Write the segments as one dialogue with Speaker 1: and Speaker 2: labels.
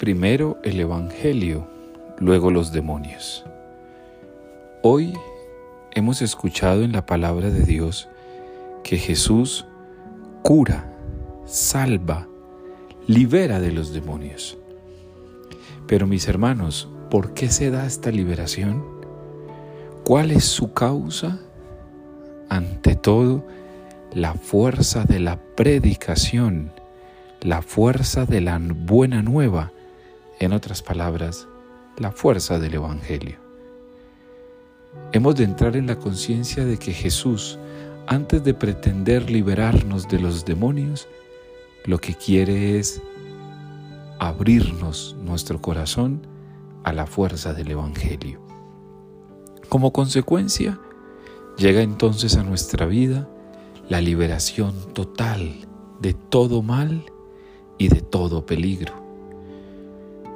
Speaker 1: Primero el Evangelio, luego los demonios. Hoy hemos escuchado en la palabra de Dios que Jesús cura, salva, libera de los demonios. Pero mis hermanos, ¿por qué se da esta liberación? ¿Cuál es su causa? Ante todo, la fuerza de la predicación, la fuerza de la buena nueva, en otras palabras, la fuerza del Evangelio. Hemos de entrar en la conciencia de que Jesús, antes de pretender liberarnos de los demonios, lo que quiere es abrirnos nuestro corazón a la fuerza del Evangelio. Como consecuencia, llega entonces a nuestra vida la liberación total de todo mal y de todo peligro.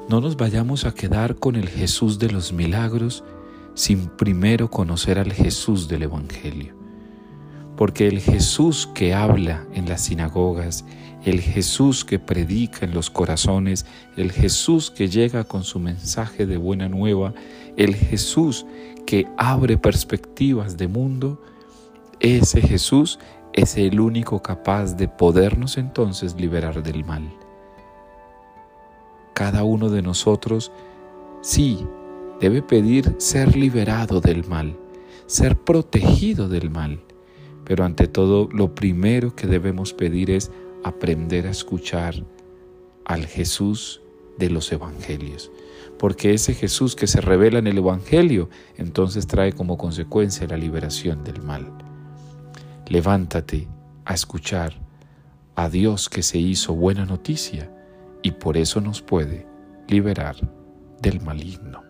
Speaker 1: No nos vayamos a quedar con el Jesús de los milagros sin primero conocer al Jesús del Evangelio. Porque el Jesús que habla en las sinagogas, el Jesús que predica en los corazones, el Jesús que llega con su mensaje de buena nueva, el Jesús que abre perspectivas de mundo, ese Jesús es el único capaz de podernos entonces liberar del mal cada uno de nosotros, sí, debe pedir ser liberado del mal, ser protegido del mal. Pero ante todo, lo primero que debemos pedir es aprender a escuchar al Jesús de los Evangelios. Porque ese Jesús que se revela en el Evangelio, entonces trae como consecuencia la liberación del mal. Levántate a escuchar a Dios que se hizo buena noticia y por eso nos puede liberar del maligno.